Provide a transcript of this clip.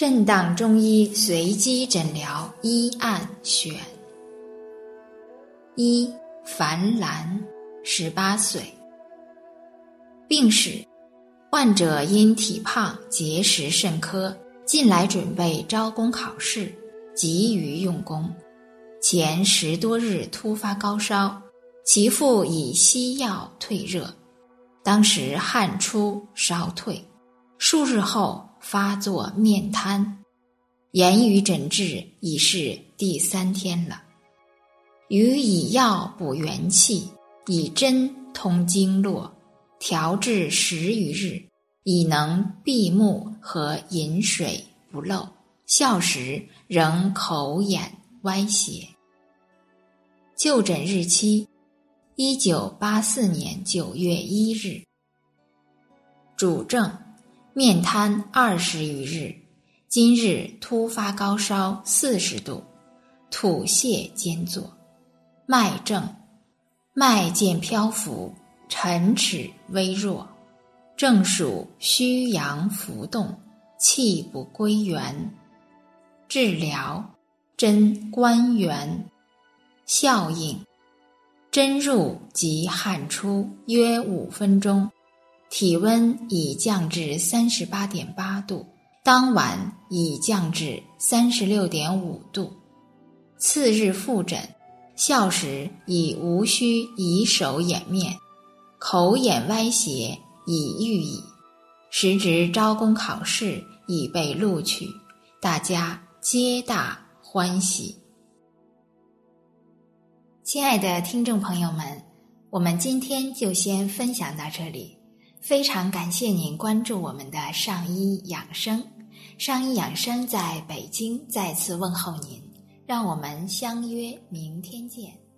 震荡中医随机诊疗医案选一樊兰，十八岁。病史：患者因体胖、结食甚苛，近来准备招工考试，急于用功。前十多日突发高烧，其父以西药退热，当时汗出烧退，数日后。发作面瘫，言语诊治已是第三天了。予以药补元气，以针通经络，调治十余日，已能闭目和饮水不漏。笑时仍口眼歪斜。就诊日期：一九八四年九月一日。主症。面瘫二十余日，今日突发高烧四十度，吐泻兼作。脉症：脉见漂浮，沉齿微弱，正属虚阳浮动，气不归元。治疗：针关元。效应：针入即汗出，约五分钟。体温已降至三十八点八度，当晚已降至三十六点五度。次日复诊，笑时已无需以手掩面，口眼歪斜已愈矣。时值招工考试已被录取，大家皆大欢喜。亲爱的听众朋友们，我们今天就先分享到这里。非常感谢您关注我们的上医养生，上医养生在北京再次问候您，让我们相约明天见。